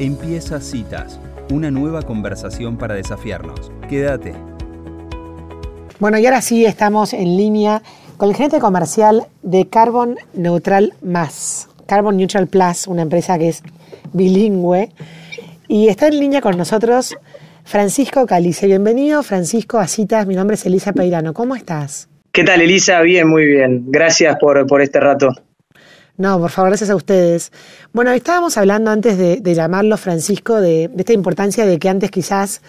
Empieza Citas, una nueva conversación para desafiarnos. Quédate. Bueno, y ahora sí estamos en línea con el gerente comercial de Carbon Neutral Más, Carbon Neutral Plus, una empresa que es bilingüe. Y está en línea con nosotros Francisco Calice. Bienvenido, Francisco, a Citas. Mi nombre es Elisa Peirano. ¿Cómo estás? ¿Qué tal, Elisa? Bien, muy bien. Gracias por, por este rato. No, por favor, gracias a ustedes. Bueno, estábamos hablando antes de, llamarlo, Francisco, de, esta importancia de que antes quizás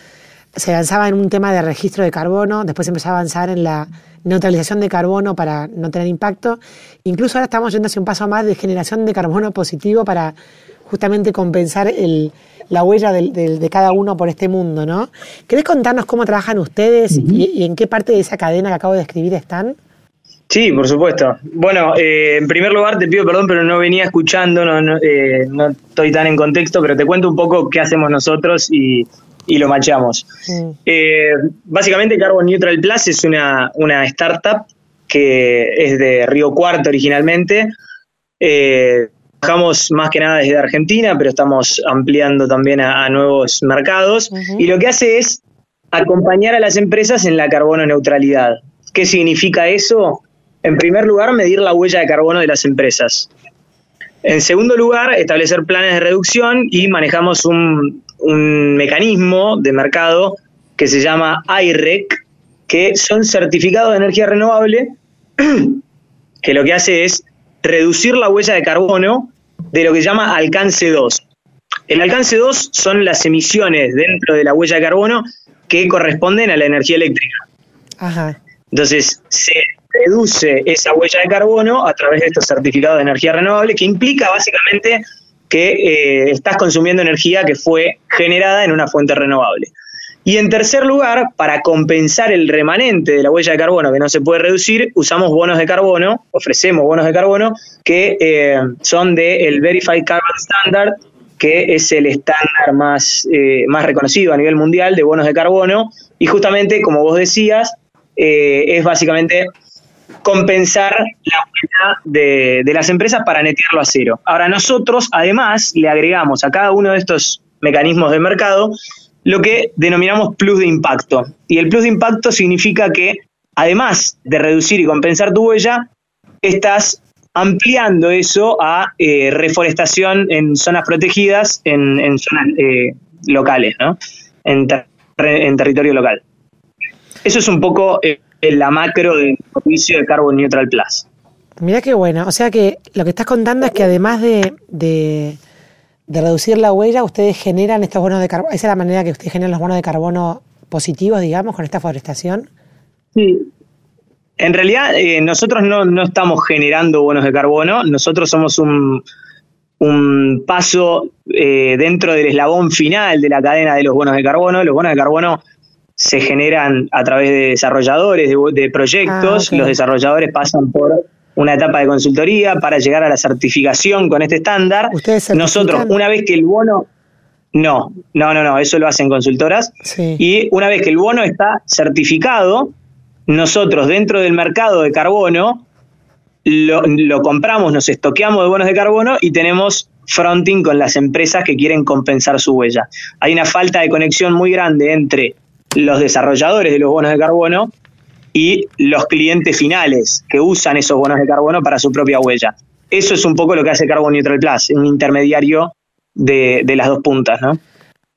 se avanzaba en un tema de registro de carbono, después empezó a avanzar en la neutralización de carbono para no tener impacto. Incluso ahora estamos yendo hacia un paso más de generación de carbono positivo para justamente compensar el, la huella de, cada uno por este mundo, ¿no? ¿Querés contarnos cómo trabajan ustedes y, y en qué parte de esa cadena que acabo de describir están? Sí, por supuesto. Bueno, eh, en primer lugar te pido perdón, pero no venía escuchando, no, no, eh, no, estoy tan en contexto, pero te cuento un poco qué hacemos nosotros y, lo machamos. Eh, básicamente Carbon Neutral Plus es una, una startup que es de Río Cuarto originalmente. trabajamos más que nada desde Argentina, pero estamos ampliando también a, nuevos mercados. Y lo que hace es acompañar a las empresas en la carbono neutralidad. ¿Qué significa eso? En primer lugar, medir la huella de carbono de las empresas. En segundo lugar, establecer planes de reducción y manejamos un, mecanismo de mercado que se llama IREC, que son certificados de energía renovable, que lo que hace es reducir la huella de carbono de lo que se llama alcance 2. El alcance 2 son las emisiones dentro de la huella de carbono que corresponden a la energía eléctrica. Ajá. Entonces, se reduce esa huella de carbono a través de estos certificados de energía renovable, que implica básicamente que eh, estás consumiendo energía que fue generada en una fuente renovable. Y en tercer lugar, para compensar el remanente de la huella de carbono que no se puede reducir, usamos bonos de carbono, ofrecemos bonos de carbono que eh, son del Verified Carbon Standard, que es el estándar más, eh, más reconocido a nivel mundial de bonos de carbono. Y justamente, como vos decías, es básicamente compensar la huella de, las empresas para netearlo a cero. Ahora nosotros, además, le agregamos a cada uno de estos mecanismos de mercado lo que denominamos plus de impacto. Y el plus de impacto significa que, además de reducir y compensar tu huella, estás ampliando eso a eh, reforestación en zonas protegidas, en, zonas eh, locales, ¿no? En, territorio local. Eso es un poco... Eh, en la macro del servicio de Carbon Neutral Plus. Mira qué bueno. O sea que lo que estás contando es que además de, de, reducir la huella, ustedes generan estos bonos de carbono. ¿Esa es la manera que ustedes generan los bonos de carbono positivos, digamos, con esta forestación? Sí. En realidad, eh, nosotros no, estamos generando bonos de carbono, nosotros somos un, un paso eh, dentro del eslabón final de la cadena de los bonos de carbono. Los bonos de carbono se generan a través de desarrolladores de, proyectos, ah, los desarrolladores pasan por una etapa de consultoría para llegar a la certificación con este estándar. Nosotros, una vez que el bono... No, no, no, no, eso lo hacen consultoras. Y una vez que el bono está certificado, nosotros dentro del mercado de carbono lo, lo, compramos, nos estoqueamos de bonos de carbono y tenemos fronting con las empresas que quieren compensar su huella. Hay una falta de conexión muy grande entre los desarrolladores de los bonos de carbono y los clientes finales que usan esos bonos de carbono para su propia huella. Eso es un poco lo que hace Carbon Neutral Plus, un intermediario de, las dos puntas, ¿no?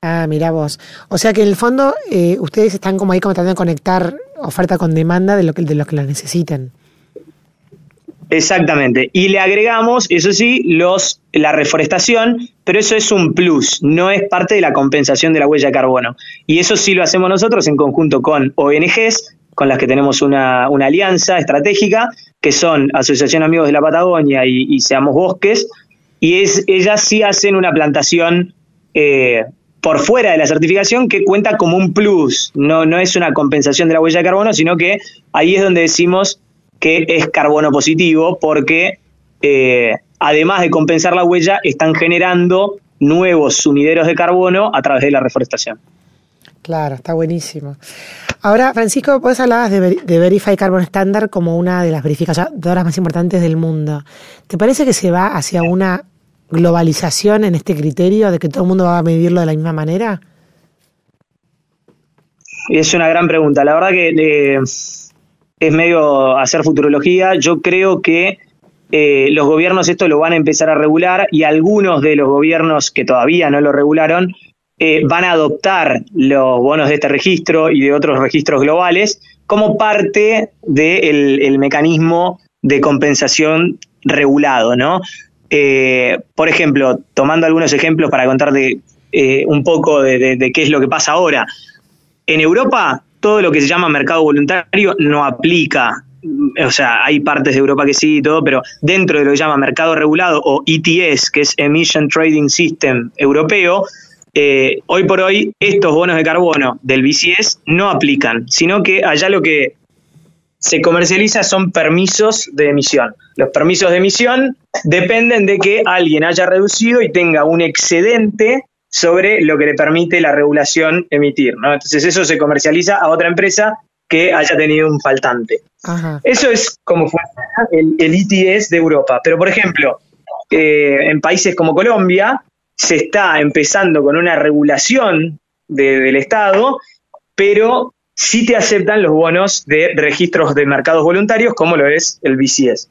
Ah, mira vos. O sea que en el fondo eh, ustedes están como ahí como tratando de conectar oferta con demanda de lo que, de lo que la necesiten. Exactamente. Y le agregamos, eso sí, los, la reforestación, pero eso es un plus, no es parte de la compensación de la huella de carbono. Y eso sí lo hacemos nosotros en conjunto con ONGs, con las que tenemos una, alianza estratégica, que son Asociación Amigos de la Patagonia y, Seamos Bosques, y es, ellas sí hacen una plantación eh, por fuera de la certificación que cuenta como un plus, no, no es una compensación de la huella de carbono, sino que ahí es donde decimos que es carbono positivo porque eh, además de compensar la huella, están generando nuevos sumideros de carbono a través de la reforestación. Claro, está buenísimo. Ahora, Francisco, vos hablabas de, de Verify Carbon Standard como una de las verificadoras más importantes del mundo. ¿Te parece que se va hacia una globalización en este criterio de que todo el mundo va a medirlo de la misma manera? Es una gran pregunta. La verdad que eh, es medio hacer futurología. Yo creo que eh, los gobiernos esto lo van a empezar a regular y algunos de los gobiernos que todavía no lo regularon eh, van a adoptar los bonos de este registro y de otros registros globales como parte del mecanismo de compensación regulado, ¿no? Eh, por ejemplo, tomando algunos ejemplos para contar un poco de qué es lo que pasa ahora. En Europa, todo lo que se llama mercado voluntario no aplica o sea, hay partes de Europa que sí y todo, pero dentro de lo que se llama mercado regulado o ETS, que es Emission Trading System europeo, eh, hoy por hoy estos bonos de carbono del BCS no aplican, sino que allá lo que se comercializa son permisos de emisión. Los permisos de emisión dependen de que alguien haya reducido y tenga un excedente sobre lo que le permite la regulación emitir. Entonces eso se comercializa a otra empresa que haya tenido un faltante. Eso es como funciona el, el, ITS de Europa. Pero, por ejemplo, eh, en países como Colombia se está empezando con una regulación del Estado, pero sí te aceptan los bonos de registros de mercados voluntarios, como lo es el BCS.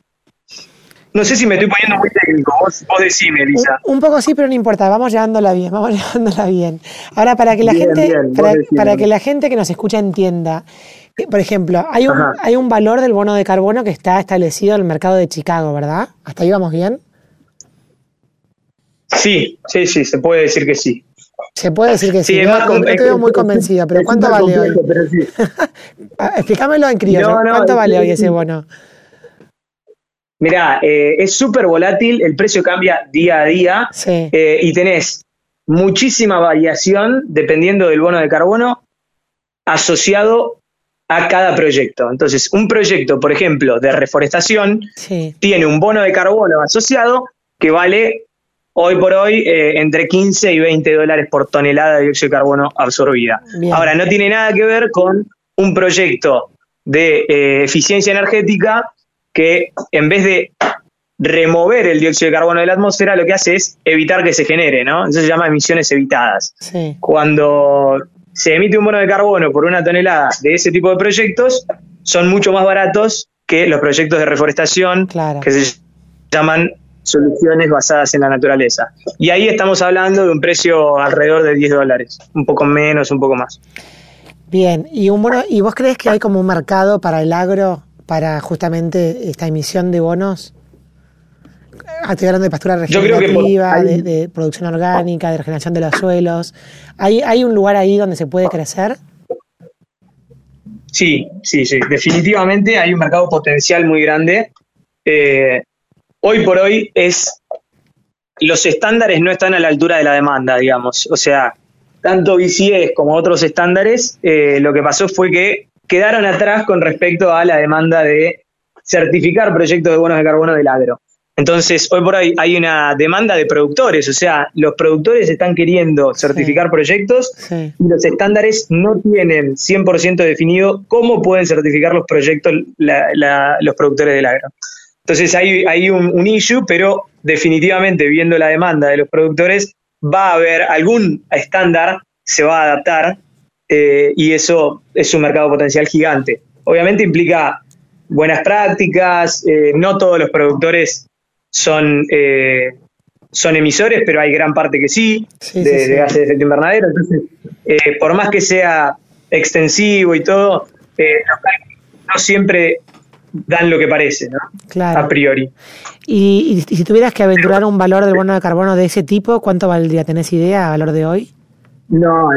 No sé si me estoy poniendo muy técnico, vos, decime, Elisa. Un, poco sí, pero no importa, vamos llevándola bien, vamos llevándola bien. Ahora, para que la gente, para, que la gente que nos escucha entienda, eh, por ejemplo, hay un, hay un valor del bono de carbono que está establecido en el mercado de Chicago, ¿verdad? ¿Hasta ahí vamos bien? Sí, sí, sí, se puede decir que sí. Se puede decir que sí. estoy muy convencida, pero ¿cuánto vale hoy? Ah, explícamelo en criollo. ¿Cuánto vale hoy ese bono? Mirá, eh, es súper volátil, el precio cambia día a día eh, y tenés muchísima variación dependiendo del bono de carbono asociado a cada proyecto. Entonces, un proyecto, por ejemplo, de reforestación, tiene un bono de carbono asociado que vale hoy por hoy eh, entre 15 y 20 dólares por tonelada de dióxido de carbono absorbida. Ahora, no tiene nada que ver con un proyecto de eficiencia energética que en vez de remover el dióxido de carbono de la atmósfera, lo que hace es evitar que se genere, ¿no? Eso se llama emisiones evitadas. Cuando se emite un bono de carbono por una tonelada de ese tipo de proyectos, son mucho más baratos que los proyectos de reforestación que se llaman soluciones basadas en la naturaleza. Y ahí estamos hablando de un precio alrededor de 10 dólares, un poco menos, un poco más. Bien, ¿y, un ¿y vos crees que hay como un mercado para el agro para justamente esta emisión de bonos? Estoy hablando de pastura regenerativa, de, producción orgánica, de regeneración de los suelos. ¿Hay, ¿Hay un lugar ahí donde se puede crecer? Sí, sí, sí. Definitivamente hay un mercado potencial muy grande. Eh, hoy por hoy es. Los estándares no están a la altura de la demanda, digamos. O sea, tanto BCS como otros estándares, eh, lo que pasó fue que quedaron atrás con respecto a la demanda de certificar proyectos de bonos de carbono del agro. Entonces, hoy por hoy hay una demanda de productores, o sea, los productores están queriendo certificar proyectos y los estándares no tienen 100% definido cómo pueden certificar los proyectos los productores del agro. Entonces, hay, hay un, un issue, pero definitivamente viendo la demanda de los productores, va a haber algún estándar, se va a adaptar eh, y eso es un mercado potencial gigante. Obviamente implica buenas prácticas, eh, no todos los productores son, eh, son emisores, pero hay gran parte que sí, de, gases de efecto invernadero. Entonces, por más que sea extensivo y todo, no siempre dan lo que parece, ¿no? Claro. A priori. Y, y, si tuvieras que aventurar un valor del bono de carbono de ese tipo, ¿cuánto valdría? ¿Tenés idea a valor de hoy? No,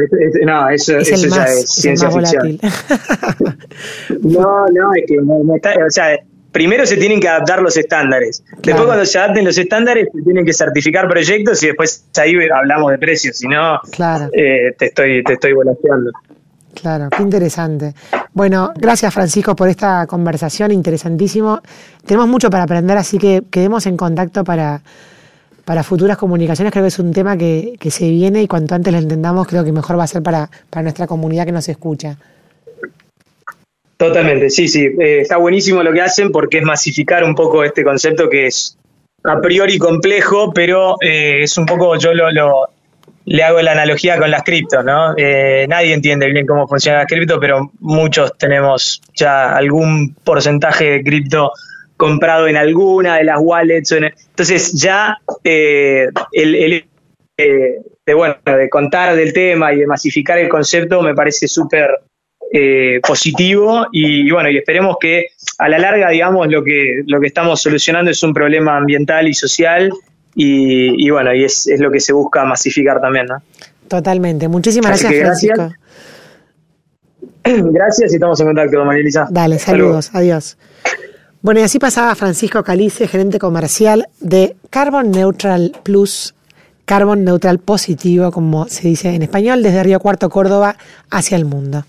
no eso, eso ya es ciencia ficción. no, no, es que o sea, primero se tienen que adaptar los estándares. Después cuando se adapten los estándares se tienen que certificar proyectos y después ahí hablamos de precios, si no eh, te estoy te estoy volateando. Claro, qué interesante. Bueno, gracias Francisco por esta conversación, interesantísimo. Tenemos mucho para aprender, así que quedemos en contacto para para futuras comunicaciones creo que es un tema que, se viene y cuanto antes lo entendamos creo que mejor va a ser para, nuestra comunidad que nos escucha. Totalmente, sí, sí. Eh, está buenísimo lo que hacen porque es masificar un poco este concepto que es a priori complejo, pero eh, es un poco, yo lo, lo, le hago la analogía con las criptos, ¿no? Eh, nadie entiende bien cómo funciona las cripto, pero muchos tenemos ya algún porcentaje de cripto comprado en alguna de las wallets. entonces ya eh, el, de, bueno, de contar del tema y de masificar el concepto me parece súper positivo y, y, bueno, y esperemos que a la larga, digamos, lo que, lo que estamos solucionando es un problema ambiental y social y, bueno, y es, lo que se busca masificar también, ¿no? Totalmente. Muchísimas gracias, Francisco. Gracias. y estamos en contacto, María Elisa. Dale, saludos, adiós. Bueno, y así pasaba Francisco Calice, gerente comercial de Carbon Neutral Plus, Carbon Neutral Positivo, como se dice en español, desde Río Cuarto, Córdoba, hacia el mundo.